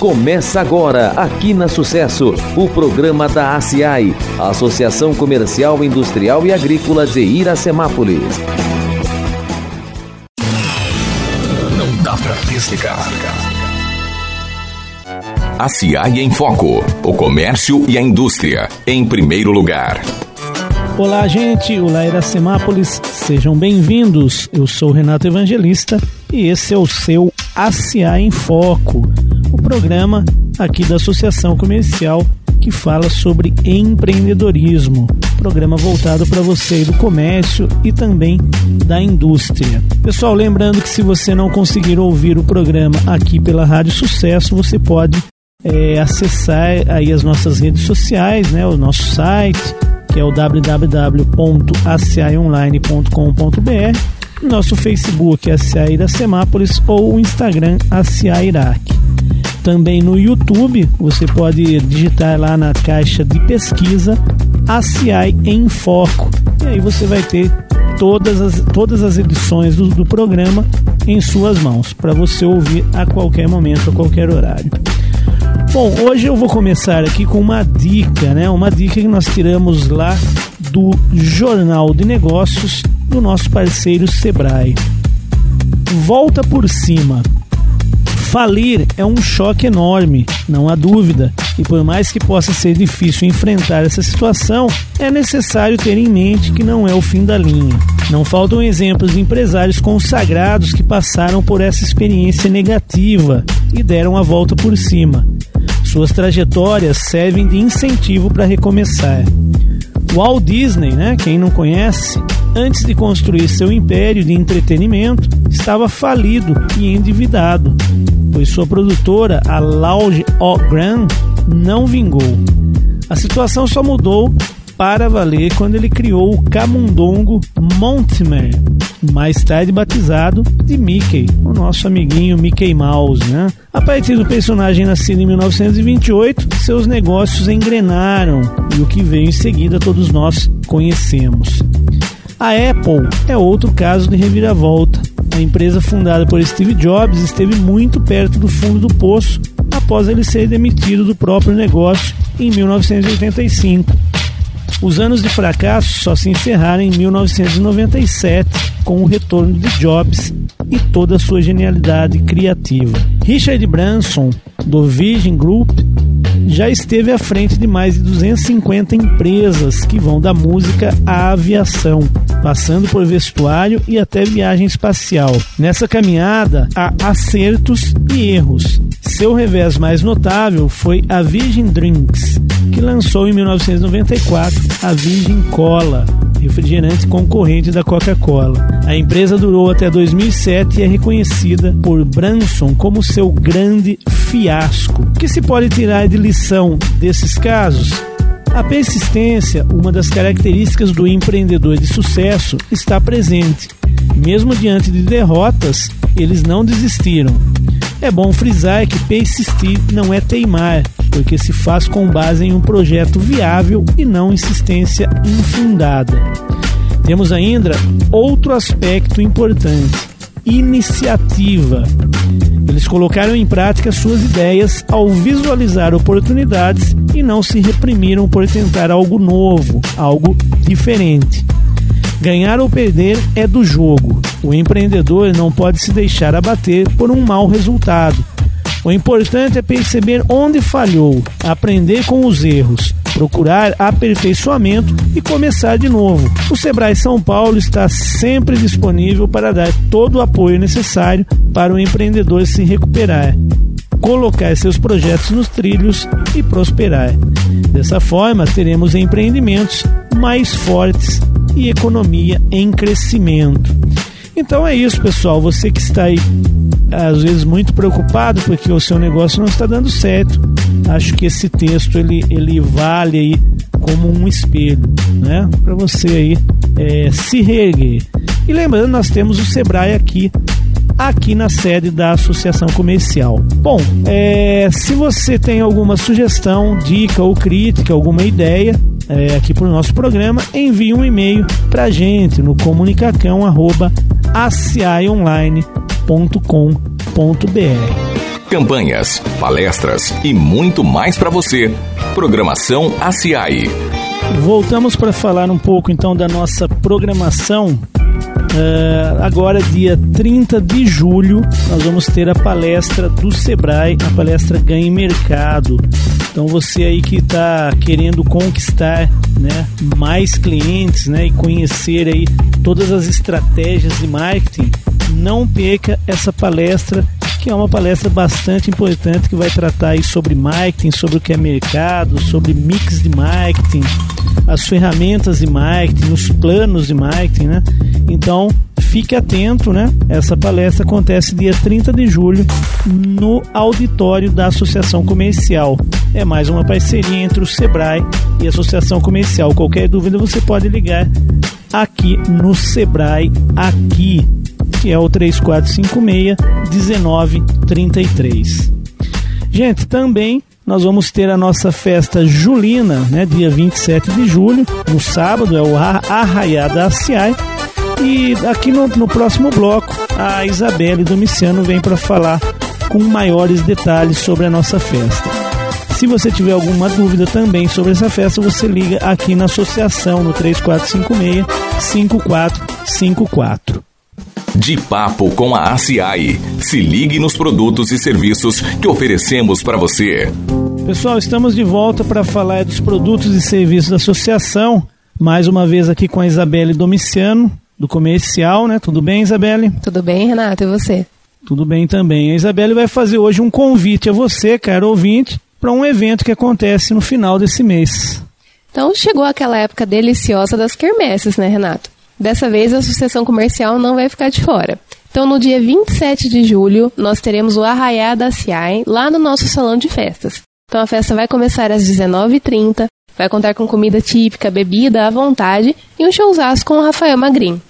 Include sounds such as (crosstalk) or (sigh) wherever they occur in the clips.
Começa agora, aqui na Sucesso, o programa da ACI, Associação Comercial, Industrial e Agrícola de Iracemápolis. Não dá pra desligar. ACI em Foco. O comércio e a indústria, em primeiro lugar. Olá, gente. Olá, Iracemápolis. Sejam bem-vindos. Eu sou Renato Evangelista e esse é o seu ACA em Foco, o programa aqui da Associação Comercial que fala sobre empreendedorismo. Programa voltado para você do comércio e também da indústria. Pessoal, lembrando que se você não conseguir ouvir o programa aqui pela Rádio Sucesso, você pode é, acessar aí as nossas redes sociais, né, o nosso site que é o www.acionline.com.br, nosso Facebook ACA Iracemápolis ou o Instagram ACA Iraque. Também no YouTube, você pode digitar lá na caixa de pesquisa ACI em Foco. E aí você vai ter todas as, todas as edições do, do programa em suas mãos, para você ouvir a qualquer momento, a qualquer horário. Bom, hoje eu vou começar aqui com uma dica, né? Uma dica que nós tiramos lá do Jornal de Negócios do nosso parceiro Sebrae. Volta por cima. Falir é um choque enorme, não há dúvida, e por mais que possa ser difícil enfrentar essa situação, é necessário ter em mente que não é o fim da linha. Não faltam exemplos de empresários consagrados que passaram por essa experiência negativa e deram a volta por cima. Suas trajetórias servem de incentivo para recomeçar. Walt Disney, né, quem não conhece, antes de construir seu império de entretenimento, estava falido e endividado, pois sua produtora, a Lounge O Grand, não vingou. A situação só mudou para valer quando ele criou o camundongo Montemer, mais tarde batizado de Mickey, o nosso amiguinho Mickey Mouse. Né? A partir do personagem nascido em 1928, seus negócios engrenaram e o que veio em seguida todos nós conhecemos. A Apple é outro caso de reviravolta. A empresa fundada por Steve Jobs esteve muito perto do fundo do poço após ele ser demitido do próprio negócio em 1985. Os anos de fracasso só se encerraram em 1997 com o retorno de Jobs e toda a sua genialidade criativa. Richard Branson, do Virgin Group, já esteve à frente de mais de 250 empresas que vão da música à aviação, passando por vestuário e até viagem espacial. Nessa caminhada há acertos e erros. Seu revés mais notável foi a Virgin Drinks, que lançou em 1994 a Virgin Cola, refrigerante concorrente da Coca-Cola. A empresa durou até 2007 e é reconhecida por Branson como seu grande fiasco. O que se pode tirar de lição desses casos? A persistência, uma das características do empreendedor de sucesso, está presente. Mesmo diante de derrotas, eles não desistiram. É bom frisar que persistir não é teimar, porque se faz com base em um projeto viável e não insistência infundada. Temos ainda outro aspecto importante: iniciativa. Eles colocaram em prática suas ideias ao visualizar oportunidades e não se reprimiram por tentar algo novo, algo diferente. Ganhar ou perder é do jogo. O empreendedor não pode se deixar abater por um mau resultado. O importante é perceber onde falhou, aprender com os erros, procurar aperfeiçoamento e começar de novo. O Sebrae São Paulo está sempre disponível para dar todo o apoio necessário para o empreendedor se recuperar, colocar seus projetos nos trilhos e prosperar. Dessa forma, teremos empreendimentos mais fortes e economia em crescimento. Então é isso, pessoal. Você que está aí às vezes muito preocupado porque o seu negócio não está dando certo, acho que esse texto ele, ele vale aí como um espelho, né? Para você aí é, se reerguer. E lembrando, nós temos o Sebrae aqui aqui na sede da Associação Comercial. Bom, é, se você tem alguma sugestão, dica ou crítica, alguma ideia, é, aqui para o nosso programa, envie um e-mail para gente no comunicacão.acionline.com.br. campanhas, palestras e muito mais para você. Programação ACI. Voltamos para falar um pouco então da nossa programação. Uh, agora, dia 30 de julho, nós vamos ter a palestra do Sebrae, a palestra Ganhe Mercado. Então, você aí que está querendo conquistar né, mais clientes né, e conhecer aí todas as estratégias de marketing, não perca essa palestra que é uma palestra bastante importante que vai tratar aí sobre marketing, sobre o que é mercado, sobre mix de marketing, as ferramentas de marketing, os planos de marketing, né? Então, fique atento, né? Essa palestra acontece dia 30 de julho no auditório da Associação Comercial. É mais uma parceria entre o Sebrae e a Associação Comercial. Qualquer dúvida você pode ligar aqui no Sebrae aqui que é o 3456 1933. Gente, também nós vamos ter a nossa festa julina, né, dia 27 de julho, no sábado, é o Arraiá da. E aqui no, no próximo bloco, a Isabelle Domiciano vem para falar com maiores detalhes sobre a nossa festa. Se você tiver alguma dúvida também sobre essa festa, você liga aqui na associação no 3456 5454 de Papo com a ACI. Se ligue nos produtos e serviços que oferecemos para você. Pessoal, estamos de volta para falar dos produtos e serviços da associação. Mais uma vez aqui com a Isabelle Domiciano, do comercial, né? Tudo bem, Isabelle? Tudo bem, Renato, e você? Tudo bem também. A Isabelle vai fazer hoje um convite a você, caro ouvinte, para um evento que acontece no final desse mês. Então chegou aquela época deliciosa das quermesses, né, Renato? Dessa vez, a Associação Comercial não vai ficar de fora. Então, no dia 27 de julho, nós teremos o Arraiá da CIAI lá no nosso salão de festas. Então, a festa vai começar às 19h30, vai contar com comida típica, bebida à vontade e um showzaço com o Rafael Magrin.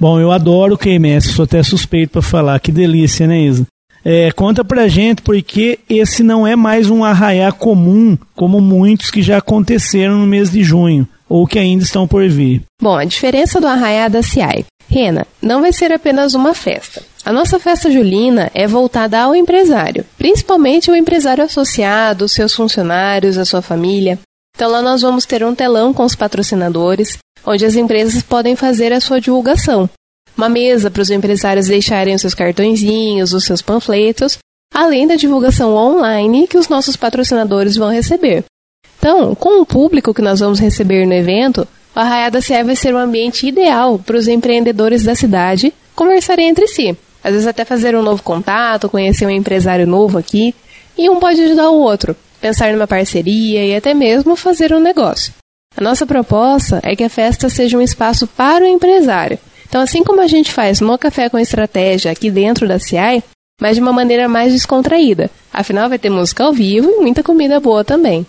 Bom, eu adoro o QMS, sou até suspeito para falar. Que delícia, né, Isa? É, conta pra gente porque esse não é mais um arraiá comum, como muitos que já aconteceram no mês de junho ou que ainda estão por vir. Bom, a diferença do Arraiá da CIAI. Rena, não vai ser apenas uma festa. A nossa festa julina é voltada ao empresário, principalmente o empresário associado, seus funcionários, a sua família. Então lá nós vamos ter um telão com os patrocinadores, onde as empresas podem fazer a sua divulgação. Uma mesa para os empresários deixarem os seus cartõezinhos, os seus panfletos, além da divulgação online que os nossos patrocinadores vão receber. Então, com o público que nós vamos receber no evento, o Arraiá da CIE vai ser um ambiente ideal para os empreendedores da cidade conversarem entre si. Às vezes até fazer um novo contato, conhecer um empresário novo aqui, e um pode ajudar o outro, pensar numa parceria e até mesmo fazer um negócio. A nossa proposta é que a festa seja um espaço para o empresário. Então, assim como a gente faz no Café com Estratégia aqui dentro da CIAI, mas de uma maneira mais descontraída. Afinal, vai ter música ao vivo e muita comida boa também.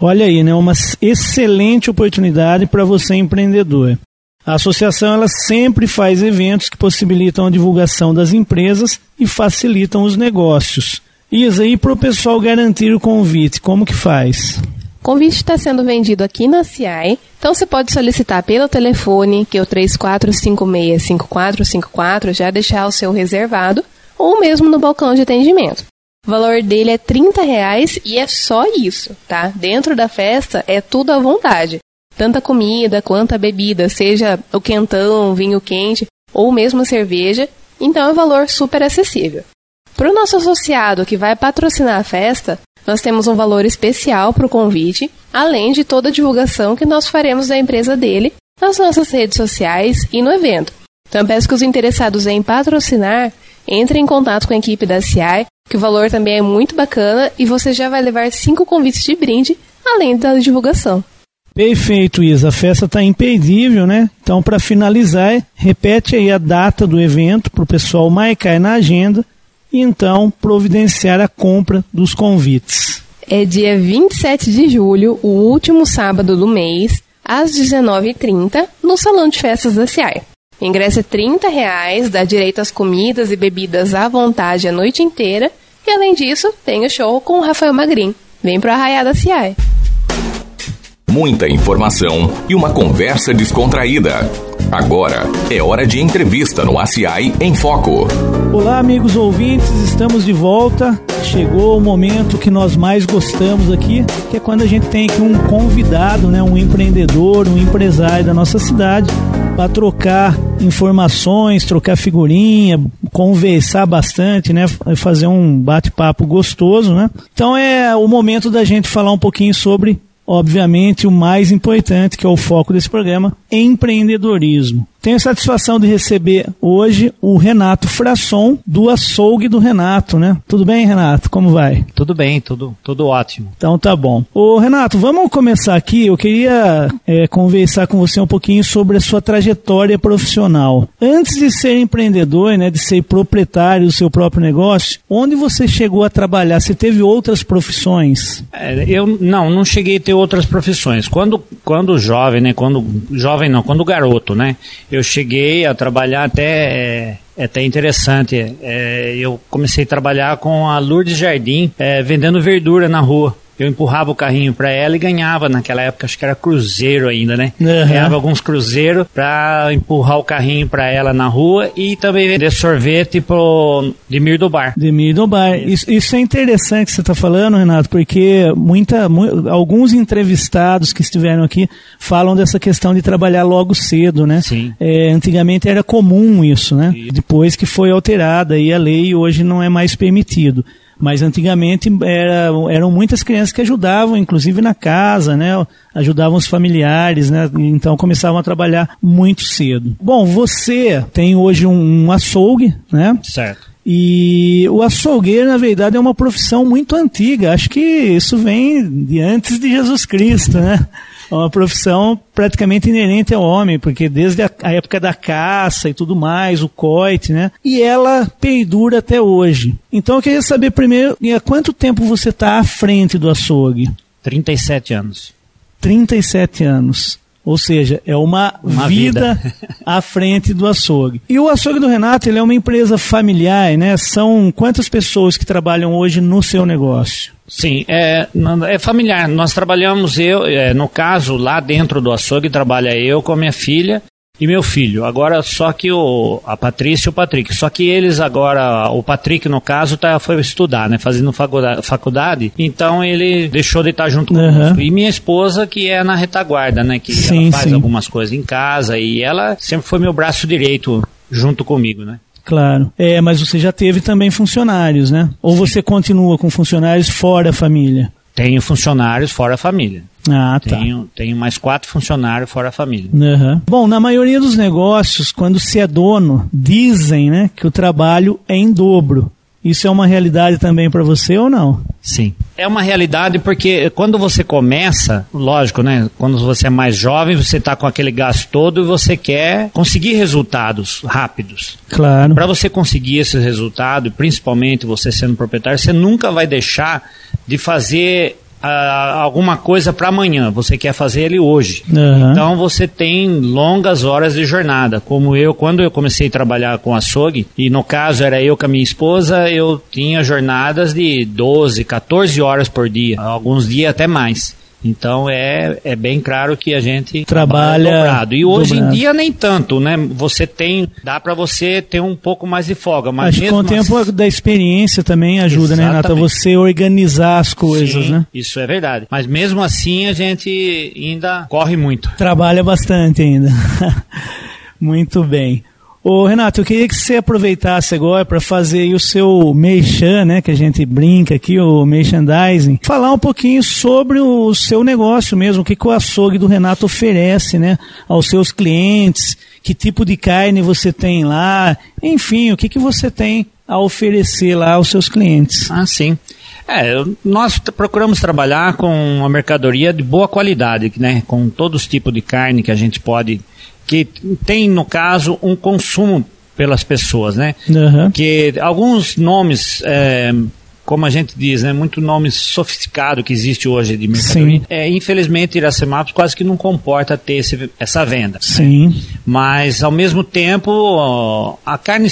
Olha aí, né? Uma excelente oportunidade para você empreendedor. A associação ela sempre faz eventos que possibilitam a divulgação das empresas e facilitam os negócios. Isa, e para o pessoal garantir o convite, como que faz? O convite está sendo vendido aqui na CIAI, então você pode solicitar pelo telefone, que é o 3456-5454, já deixar o seu reservado, ou mesmo no balcão de atendimento. O valor dele é 30 reais e é só isso, tá? Dentro da festa é tudo à vontade. Tanta comida quanto a bebida, seja o quentão, vinho quente ou mesmo a cerveja, então é um valor super acessível. Para o nosso associado que vai patrocinar a festa, nós temos um valor especial para o convite, além de toda a divulgação que nós faremos da empresa dele nas nossas redes sociais e no evento. Então peço que os interessados em patrocinar entrem em contato com a equipe da CI que o valor também é muito bacana e você já vai levar cinco convites de brinde, além da divulgação. Perfeito, Isa. A festa está imperdível, né? Então, para finalizar, repete aí a data do evento para o pessoal marcar na agenda e então providenciar a compra dos convites. É dia 27 de julho, o último sábado do mês, às 19h30, no Salão de Festas da CIAI. O ingresso é 30 reais, dá direito às comidas e bebidas à vontade a noite inteira. E além disso, tem o show com o Rafael Magrin. Vem pro Arraiada CI. Muita informação e uma conversa descontraída. Agora é hora de entrevista no ACI em Foco. Olá, amigos ouvintes, estamos de volta. Chegou o momento que nós mais gostamos aqui, que é quando a gente tem aqui um convidado, né, um empreendedor, um empresário da nossa cidade, para trocar informações, trocar figurinha, conversar bastante, né? Fazer um bate-papo gostoso, né? Então é o momento da gente falar um pouquinho sobre obviamente, o mais importante, que é o foco desse programa, empreendedorismo. Tenho a satisfação de receber hoje o Renato Frasson, do açougue do Renato, né? Tudo bem, Renato? Como vai? Tudo bem, tudo, tudo ótimo. Então tá bom. Ô, Renato, vamos começar aqui. Eu queria é, conversar com você um pouquinho sobre a sua trajetória profissional. Antes de ser empreendedor, né, de ser proprietário do seu próprio negócio, onde você chegou a trabalhar? Você teve outras profissões? É, eu não, não cheguei a ter outras profissões. Quando, quando jovem, né? Quando jovem não, quando garoto, né? eu cheguei a trabalhar até é, é até interessante. É, eu comecei a trabalhar com a Lourdes Jardim, é, vendendo verdura na rua eu empurrava o carrinho para ela e ganhava naquela época, acho que era cruzeiro ainda, né? Uhum. Ganhava alguns cruzeiros para empurrar o carrinho para ela na rua e também vender sorvete pro Demir do Bar. Demir do Bar. Isso, isso é interessante que você está falando, Renato, porque muita, mu alguns entrevistados que estiveram aqui falam dessa questão de trabalhar logo cedo, né? Sim. É, antigamente era comum isso, né? Sim. Depois que foi alterada aí a lei, hoje não é mais permitido. Mas antigamente era, eram muitas crianças que ajudavam, inclusive na casa, né? Ajudavam os familiares, né? Então começavam a trabalhar muito cedo. Bom, você tem hoje um, um açougue, né? Certo. E o açougueiro, na verdade, é uma profissão muito antiga. Acho que isso vem de antes de Jesus Cristo, né? É uma profissão praticamente inerente ao homem, porque desde a, a, época da caça e tudo mais, o coite, né? E ela perdura até hoje. Então eu queria saber primeiro, há quanto tempo você está à frente do açougue? 37 anos. 37 anos. Ou seja, é uma, uma vida, vida. (laughs) à frente do açougue. E o açougue do Renato, ele é uma empresa familiar, né? São quantas pessoas que trabalham hoje no seu negócio? Sim, é, é familiar. Nós trabalhamos, eu, é, no caso, lá dentro do açougue, trabalha eu com a minha filha e meu filho. Agora, só que o, a Patrícia e o Patrick. Só que eles agora, o Patrick, no caso, tá, foi estudar, né? Fazendo faculdade, então ele deixou de estar junto uhum. conosco. E minha esposa, que é na retaguarda, né? Que sim, ela faz sim. algumas coisas em casa e ela sempre foi meu braço direito junto comigo, né? Claro. É, mas você já teve também funcionários, né? Ou você continua com funcionários fora a família? Tenho funcionários fora a família. Ah, tá. Tenho, tenho mais quatro funcionários fora a família. Uhum. Bom, na maioria dos negócios, quando se é dono, dizem né, que o trabalho é em dobro. Isso é uma realidade também para você ou não? Sim. É uma realidade porque quando você começa, lógico, né? Quando você é mais jovem, você está com aquele gás todo e você quer conseguir resultados rápidos. Claro. Para você conseguir esse resultado, principalmente você sendo proprietário, você nunca vai deixar de fazer alguma coisa para amanhã, você quer fazer ele hoje. Uhum. Então você tem longas horas de jornada. Como eu, quando eu comecei a trabalhar com açougue, e no caso era eu com a minha esposa, eu tinha jornadas de 12, 14 horas por dia, alguns dias até mais. Então é, é bem claro que a gente trabalha, trabalha dobrado. E hoje dobrado. em dia nem tanto, né? Você tem, dá para você ter um pouco mais de folga, mas Acho que com o tempo assim... da experiência também ajuda, Exatamente. né, Renata? Você organizar as coisas, Sim, né? Isso é verdade. Mas mesmo assim a gente ainda corre muito. Trabalha bastante ainda. (laughs) muito bem. Ô, Renato, eu queria que você aproveitasse agora para fazer o seu merchan, né, que a gente brinca aqui, o merchandising, falar um pouquinho sobre o seu negócio mesmo, o que, que o açougue do Renato oferece, né, aos seus clientes, que tipo de carne você tem lá, enfim, o que, que você tem a oferecer lá aos seus clientes. Ah, sim. É, nós procuramos trabalhar com uma mercadoria de boa qualidade, né? Com todos os tipos de carne que a gente pode que tem, no caso, um consumo pelas pessoas, né? Uhum. Que alguns nomes, é, como a gente diz, né, muito nome sofisticado que existe hoje de mercadoria. É, infelizmente, Iracemápolis quase que não comporta ter esse, essa venda. Sim. Né? Mas, ao mesmo tempo, a carne,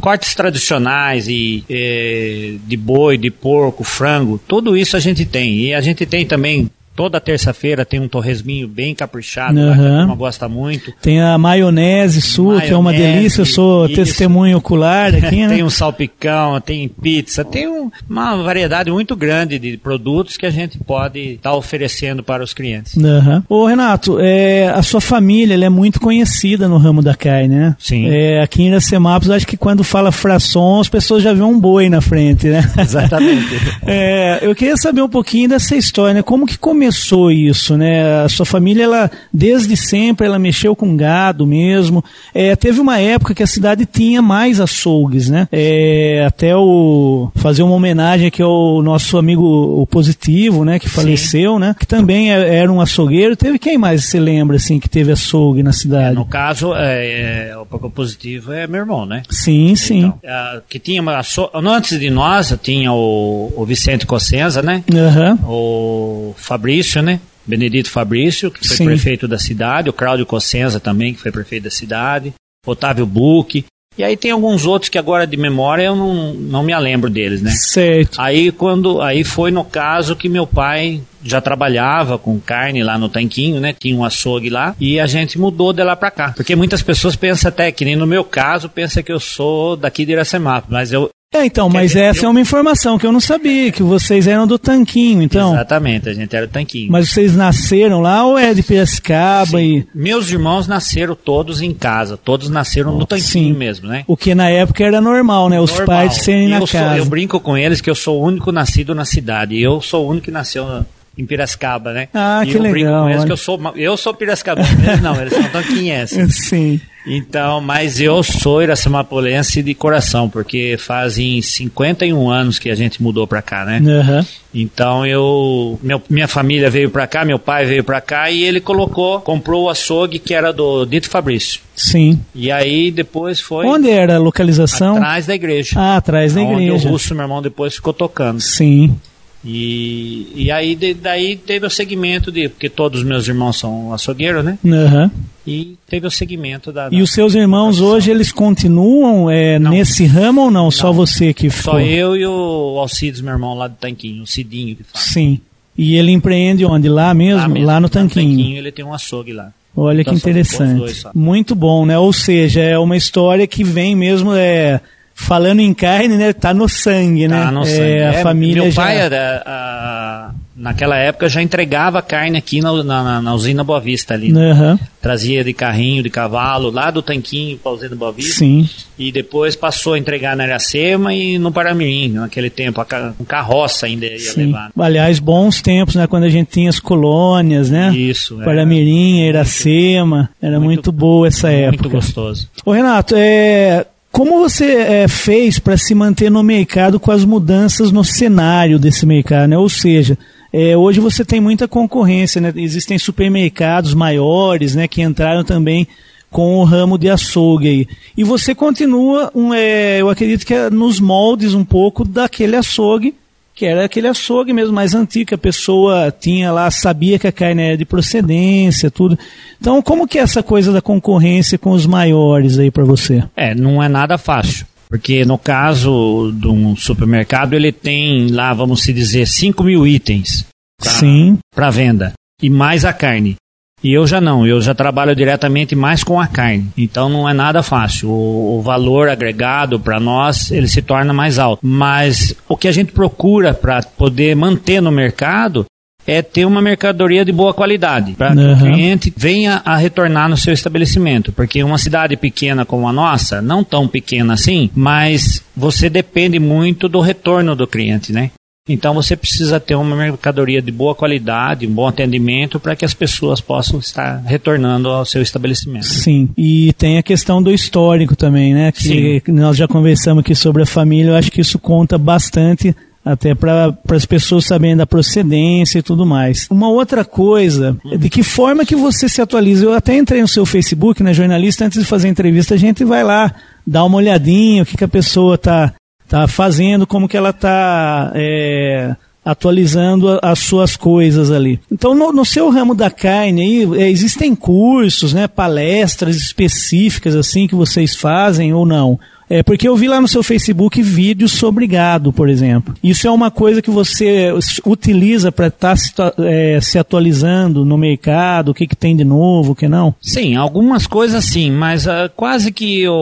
cortes tradicionais e, e, de boi, de porco, frango, tudo isso a gente tem. E a gente tem também Toda terça-feira tem um torresminho bem caprichado, Aham. lá, que a turma gosta muito. Tem a maionese sua, que é uma Maionese, delícia. Eu sou isso. testemunho ocular aqui, né? (laughs) tem um salpicão, tem pizza, tem um- uma variedade muito grande de produtos que a gente pode estar oferecendo para os clientes. Aham. Ô Renato, é, a sua família é muito conhecida no ramo da carne, né? Sim. É, aqui em Iracemápolis, acho que quando fala fração, as pessoas já vêem um boi na frente, né? Exatamente. (laughs) É, eu queria saber um pouquinho dessa história, né? Como que começou isso, né? A sua família, ela, desde sempre, ela mexeu com gado mesmo. É, teve uma época que a cidade tinha mais açougues, né? É, até o fazer uma homenagem aqui ao nosso amigo o Positivo, né? Que faleceu, né? Que também é- era um açougueiro. Teve quem mais se lembra, assim, que teve açougue na cidade? No caso, é, é, o positivo é meu irmão, né? Sim, sim. Então, é, que tinha uma, antes de nós tinha o, o Vicente Cossenza, né? Aham. O Fabrício, né? Benedito Fabrício, que foi Sim. prefeito da cidade, o Cláudio Cossenza também, que foi prefeito da cidade, Otávio Buque. E aí tem alguns outros que agora de memória eu não, não me lembro deles, né? Certo. Aí quando aí foi no caso que meu pai já trabalhava com carne lá no tanquinho, né? Tinha um açougue lá e a gente mudou de lá pra cá. Porque muitas pessoas pensam até que nem no meu caso pensa que eu sou daqui de Iracemapa, mas eu É, então, mas essa eu- é uma informação que eu não sabia, que vocês eram do Tanquinho, então. exatamente, a gente era o tanquinho. Mas vocês nasceram lá ou é de Piracicaba e Meus irmãos nasceram todos em casa, todos nasceram no tanquinho Sim. mesmo, né? o que na época era normal, né? Os Normal. pais serem E na eu sou- casa. eu brinco com eles que eu sou o único nascido na cidade. E eu sou o único que nasceu na- em Piracicaba, né? Ah, e que eu brinco legal, olha. que eu sou, eu sou Piracicaba. Eles não, eles são tanquinhenses. (laughs) Sim. Então, mas eu sou iracemapolense de coração, porque fazem 51 anos que a gente mudou pra cá, né? Aham. Então eu, meu- minha família veio pra cá, meu pai veio pra cá e ele colocou, comprou o açougue que era do Dito Fabrício. Sim. E aí depois foi Onde era a localização? atrás da igreja. Ah, atrás da onde igreja. o Russo, meu irmão, depois ficou tocando. Sim. E, e aí de- daí teve o segmento de, porque todos os meus irmãos são açougueiros, né? Aham. E teve o segmento da. E da- os seus irmãos profissão. hoje, eles continuam é, Não. nesse ramo ou não? Só você que ficou? Só eu e o Alcides, meu irmão, lá do Tanquinho, o Cidinho que fala. Sim. E ele empreende onde? Lá mesmo? Lá, mesmo, no Tanquinho. ele tem um açougue lá. Olha Então que dois interessante. Muito bom, né? Ou seja, é uma história que vem mesmo, é, falando em carne, né? Tá no sangue, né? Tá no É, sangue. a É, família meu já... pai, era, a- naquela época, já entregava carne aqui na, na, na- na usina Boa Vista ali. né? Trazia de carrinho, de cavalo, lá do tanquinho para a usina Boa Vista. Sim. E depois passou a entregar na Iracema e no Paramirim. Naquele tempo, a carroça ainda ia Sim. levar. Aliás, bons tempos, né? Quando a gente tinha as colônias, né? Isso. é. Paramirim, Iracema. Era muito, Muito- boa essa época. Muito gostoso. Ô Renato, é, como você é, fez para se manter no mercado com as mudanças no cenário desse mercado, né? Ou seja, é, hoje você tem muita concorrência, né? Existem supermercados maiores, né? Que entraram também com o ramo de açougue aí. E você continua, um, é, eu acredito que é nos moldes um pouco daquele açougue, que era aquele açougue mesmo mais antigo, que a pessoa tinha lá, sabia que a carne era de procedência, tudo. Então, como que é essa coisa da concorrência com os maiores aí para você? É, não é nada fácil. Porque no caso de um supermercado, ele tem lá, vamos se dizer, 5 mil itens Sim, para venda. E mais a carne. E eu já não, eu já trabalho diretamente mais com a carne. Então não é nada fácil. O, o valor agregado para nós, ele se torna mais alto. Mas o que a gente procura para poder manter no mercado é ter uma mercadoria de boa qualidade, para que Uhum. o cliente venha a retornar no seu estabelecimento. Porque uma cidade pequena como a nossa, não tão pequena assim, mas você depende muito do retorno do cliente, né? Então você precisa ter uma mercadoria de boa qualidade, um bom atendimento para que as pessoas possam estar retornando ao seu estabelecimento. sim. E tem a questão do histórico também, né? Que nós já conversamos aqui sobre a família, eu acho que isso conta bastante até para as pessoas saberem da procedência e tudo mais. Uma outra coisa, de que forma que você se atualiza? Eu até entrei no seu Facebook, né, jornalista, antes de fazer a entrevista, a gente vai lá, dá uma olhadinha, o que, que a pessoa tá, tá fazendo, como que ela tá é, atualizando as suas coisas ali. Então, no, no seu ramo da carne aí, é, existem cursos, né, palestras específicas assim que vocês fazem ou não? É porque eu vi lá no seu Facebook vídeos sobre gado, por exemplo. Isso é uma coisa que você utiliza para estar tá se, é, se, atualizando no mercado, o que, que tem de novo, o que não? Sim, algumas coisas sim, mas uh, quase que o,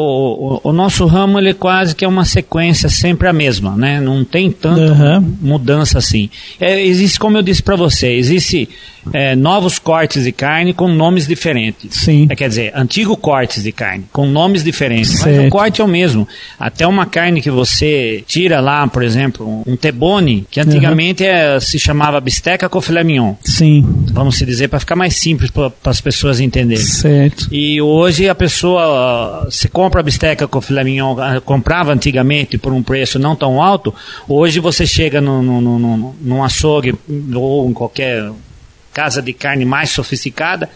o, o, nosso ramo ele quase que é uma sequência sempre a mesma, né? Não tem tanta uhum. mudança assim. É, existe, como eu disse para você, existe é, novos cortes de carne com nomes diferentes. Sim. É, quer dizer, antigo cortes de carne com nomes diferentes, certo. mas o corte é o mesmo. Até uma carne que você tira lá, por exemplo, um tebone, que antigamente uhum. é, se chamava bisteca com filé mignon. Sim. Vamos se dizer para ficar mais simples para as pessoas entenderem. Certo. E hoje a pessoa se compra a bisteca com filé mignon, ah, comprava antigamente por um preço não tão alto, hoje você chega no, no, no, num açougue ou em qualquer casa de carne mais sofisticada,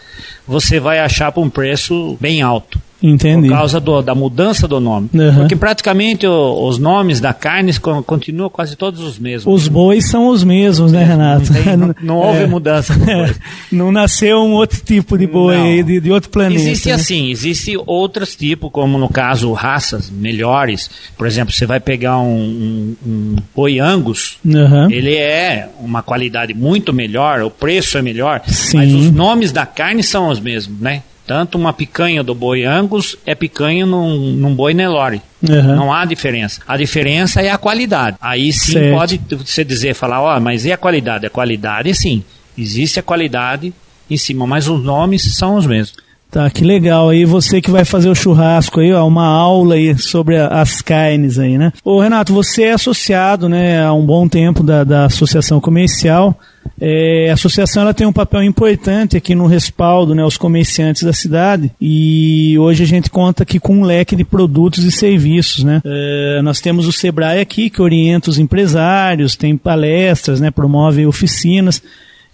você vai achar por um preço bem alto. Entendi. Por causa do, da mudança do nome. Uhum. Porque praticamente o, os nomes da carne continuam quase todos os mesmos. Os bois são os mesmos, né, Renato? Não, tem, não, (laughs) não houve é. mudança. É. (laughs) Não nasceu um outro tipo de boi de, de, outro planeta. Existe né? assim, existe outros tipos, como no caso raças melhores. Por exemplo, você vai pegar um, um, um boi angus, uhum. ele é uma qualidade muito melhor, o preço é melhor, Sim. mas os nomes da carne são os mesmos, né? Tanto uma picanha do boi Angus é picanha num, num boi Nelore. Uhum. Não há diferença. A diferença é a qualidade. Aí sim certo. pode você dizer, falar, ó, oh, mas e a qualidade? A qualidade, sim. Existe a qualidade em cima, mas os nomes são os mesmos. Tá, que legal. Aí você que vai fazer o churrasco aí, ó, uma aula aí sobre a, as carnes aí, né? Ô Renato, você é associado, né, há um bom tempo da, da Associação Comercial. É, a associação ela tem um papel importante aqui no respaldo né, aos comerciantes da cidade e hoje a gente conta aqui com um leque de produtos e serviços. Né? É, nós temos o Sebrae aqui que orienta os empresários, tem palestras, né, promove oficinas.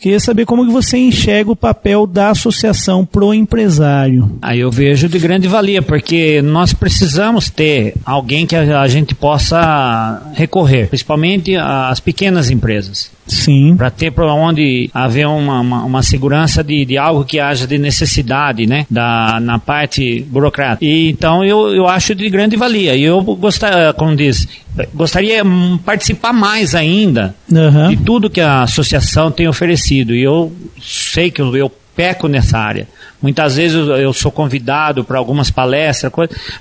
Queria saber como que você enxerga o papel da associação pro empresário. Aí eu vejo de grande valia, porque nós precisamos ter alguém que a gente possa recorrer, principalmente as pequenas empresas. Sim. Para ter para onde haver uma, uma, uma, segurança de, de algo que haja de necessidade, né? Da, na parte burocrática. E, então eu, eu acho de grande valia. E eu gostaria, como diz, gostaria de participar mais ainda uhum. de tudo que a associação tem oferecido. E eu sei que eu, eu peco nessa área. Muitas vezes eu, sou convidado para algumas palestras,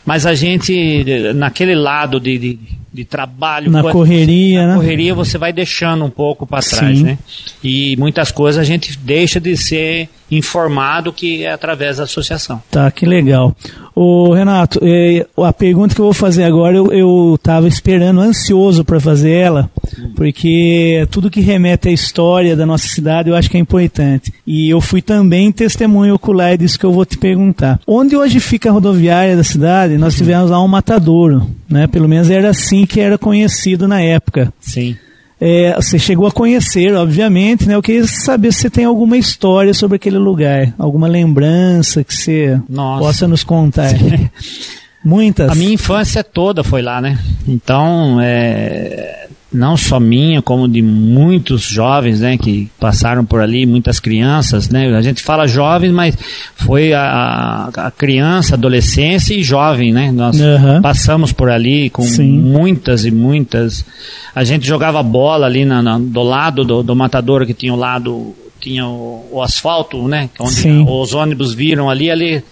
mas a gente, naquele lado de, de de trabalho. Na coisa, correria, na né? correria você vai deixando um pouco para trás, Sim. né? E muitas coisas a gente deixa de ser informado que é através da associação. Tá, que legal. O Renato, é, a pergunta que eu vou fazer agora, eu estava esperando, ansioso para fazer ela, porque tudo que remete à história da nossa cidade eu acho que é importante. E eu fui também testemunho ocular disso que eu vou te perguntar. Onde hoje fica a rodoviária da cidade, nós tivemos lá um matadouro, né? Pelo menos era assim que era conhecido na época. Sim. É, você chegou a conhecer, obviamente, né? Eu queria saber se você tem alguma história sobre aquele lugar, alguma lembrança que você Nossa. possa nos contar. (laughs) Muitas. A minha infância toda foi lá, né? Então, é, não só minha, como de muitos jovens, né, que passaram por ali, muitas crianças, né, a gente fala jovens, mas foi a, a criança, adolescência e jovem, né, nós uhum. passamos por ali com Sim. muitas e muitas, a gente jogava bola ali na, na, do lado do, do matador que tinha o lado, tinha o, o asfalto, né, onde Sim. os ônibus viram ali, ali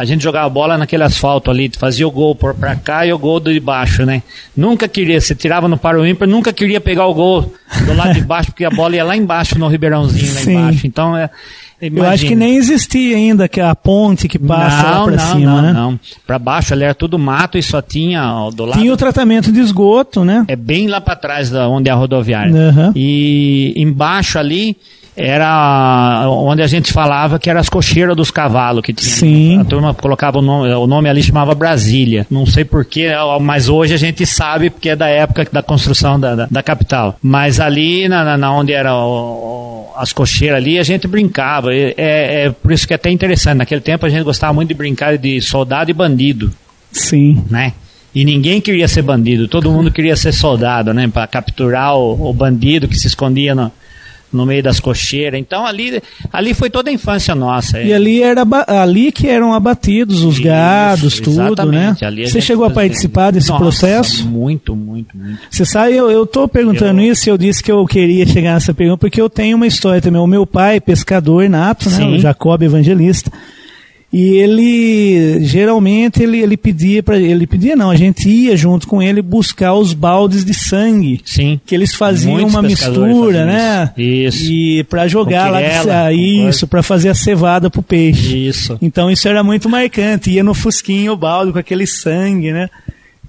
a gente jogava bola naquele asfalto ali, fazia o gol por pra cá e o gol de baixo, né? Nunca queria, você tirava no para o ímpar, nunca queria pegar o gol do lado de baixo, porque a bola ia lá embaixo no Ribeirãozinho, lá Sim. embaixo. Então, é, Imagina. Eu acho que nem existia ainda que a ponte que passa não, lá para cima, não, né? Não, para baixo ali era tudo mato e só tinha ó, do lado. Tinha o tratamento de esgoto, né? É bem lá para trás da onde é a rodoviária. Uhum. E embaixo ali era onde a gente falava que era as cocheiras dos cavalos que tinha. Sim. A turma colocava o nome, o nome ali chamava Brasília. Não sei porquê, mas hoje a gente sabe porque é da época da construção da, da, da capital. Mas ali, na, na onde era o, as cocheiras ali, a gente brincava. É, é por isso que é até interessante. Naquele tempo a gente gostava muito de brincar de soldado e bandido. Sim. Né? E ninguém queria ser bandido, todo mundo queria ser soldado, né? Para capturar o, o bandido que se escondia no, no meio das cocheiras. Então ali, ali foi toda a infância nossa. E ali era ali que eram abatidos os Isso, gados, tudo, né? Você chegou a participar desse nossa, processo? Muito, muito, muito. Você sabe, eu, tô perguntando eu... isso, eu disse que eu queria chegar nessa pergunta, porque eu tenho uma história também. O meu pai, pescador nato, né? O Jacob Evangelista. E ele geralmente ele, ele pedia para ele pedia não, a gente ia junto com ele buscar os baldes de sangue. Sim. Que eles faziam Muitos uma mistura, né? Isso. E para jogar lá isso, para fazer a cevada pro peixe. Isso. Então isso era muito marcante, ia no fusquinho o balde com aquele sangue, né?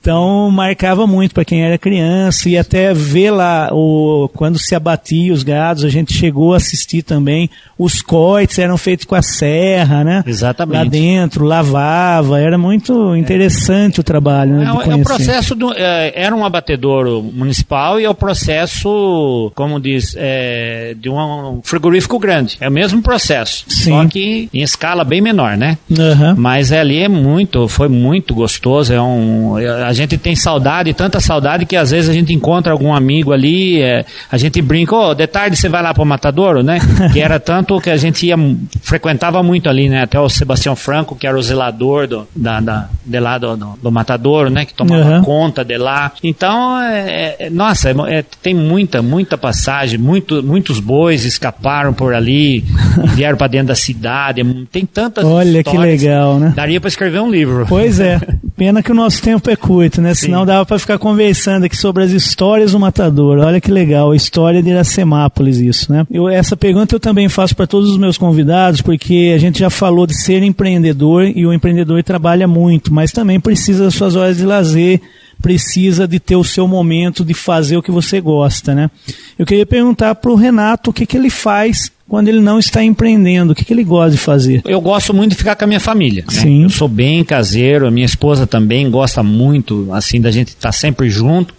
Então marcava muito para quem era criança e até ver lá o quando se abatia os gados, a gente chegou a assistir também. Os coites eram feitos com a serra, né? Exatamente. Lá dentro, lavava, era muito interessante é. o trabalho. Né, é, é o processo do, é, era um abatedouro municipal e é o processo, como diz, é, de um frigorífico grande. É o mesmo processo, Sim. só que em escala bem menor, né? Uhum. Mas ali é muito, foi muito gostoso. É um a gente tem saudade, tanta saudade que às vezes a gente encontra algum amigo ali, é, a gente brinca, oh, de tarde você vai lá para o Matadouro, né? (laughs) que era tanto que a gente ia, frequentava muito ali, né? Até o Sebastião Franco, que era o zelador do, da, da, de lá do, do, do Matadouro, né? Que tomava uhum. conta de lá. Então, é, é, nossa, é, é, tem muita, muita passagem, muito, muitos bois escaparam por ali, (laughs) vieram para dentro da cidade, tem tantas Olha que legal, né? Daria para escrever um livro. Pois é, (laughs) pena que o nosso tempo é curto né? Sim. Senão dava para ficar conversando aqui sobre as histórias do matador. Olha que legal, a história de Iracemápolis, isso, né? Eu, essa pergunta eu também faço para todos os meus convidados, porque a gente já falou de ser empreendedor e o empreendedor trabalha muito, mas também precisa das suas horas de lazer, precisa de ter o seu momento de fazer o que você gosta, né? Eu queria perguntar para o Renato o que, que ele faz quando ele não está empreendendo? O que, que ele gosta de fazer? Eu gosto muito de ficar com a minha família. Né? Sim. Eu sou bem caseiro, a minha esposa também gosta muito, assim, da gente estar tá sempre junto.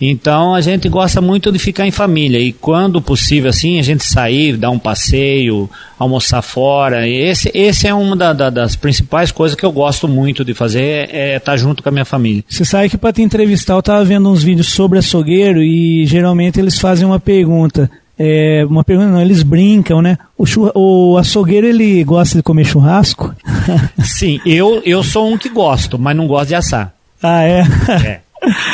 Então a gente gosta muito de ficar em família e quando possível assim a gente sair, dar um passeio, almoçar fora. Esse, esse é uma da, da, das principais coisas que eu gosto muito de fazer é, é estar junto com a minha família. Você sabe que para te entrevistar eu estava vendo uns vídeos sobre açougueiro e geralmente eles fazem uma pergunta é, uma pergunta, não, eles brincam, né? O, o açougueiro, ele gosta de comer churrasco? (laughs) Sim, eu, eu sou um que gosto, mas não gosto de assar. Ah, é? É.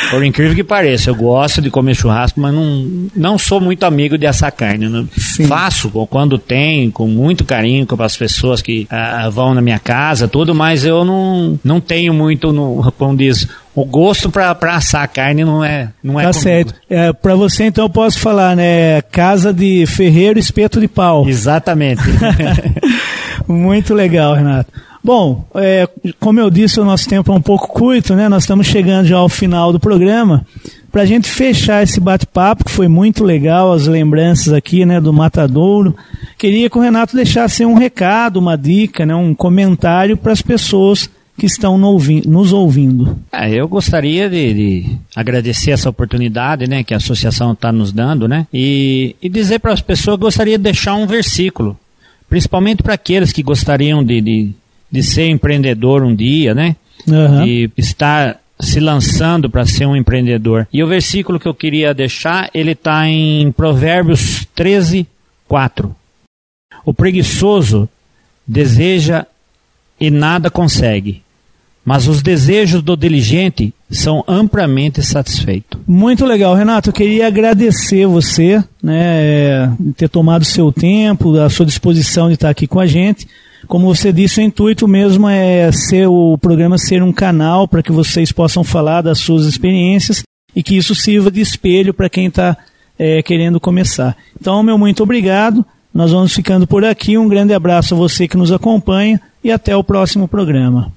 Por incrível que pareça, eu gosto de comer churrasco, mas não, não sou muito amigo de assar carne. Né? Faço quando tem, com muito carinho com as pessoas que ah, vão na minha casa, tudo, mas eu não, não tenho muito, no, como diz, o gosto para assar a carne não é não é Tá certo. É, para você então eu posso falar, né, casa de ferreiro, espeto de pau. Exatamente. (laughs) Muito legal, Renato. Bom, é, como eu disse, o nosso tempo é um pouco curto, né? Nós estamos chegando já ao final do programa. Para a gente fechar esse bate-papo, que foi muito legal, as lembranças aqui, né, do Matadouro, queria que o Renato deixasse um recado, uma dica, né, um comentário para as pessoas que estão nos ouvindo. É, eu gostaria de, de, agradecer essa oportunidade né, que a associação está nos dando né, e, e dizer para as pessoas que gostaria de deixar um versículo, principalmente para aqueles que gostariam de, de de ser empreendedor um dia, né? Uhum. De estar se lançando para ser um empreendedor. E o versículo que eu queria deixar, ele está em Provérbios 13, 4. O preguiçoso deseja e nada consegue, mas os desejos do diligente são amplamente satisfeitos. Muito legal, Renato. Eu queria agradecer você, né, ter tomado seu tempo, a sua disposição de estar aqui com a gente. Como você disse, o intuito mesmo é ser o programa ser um canal para que vocês possam falar das suas experiências e que isso sirva de espelho para quem está é, querendo começar. Então, meu muito obrigado. Nós vamos ficando por aqui. Um grande abraço a você que nos acompanha e até o próximo programa.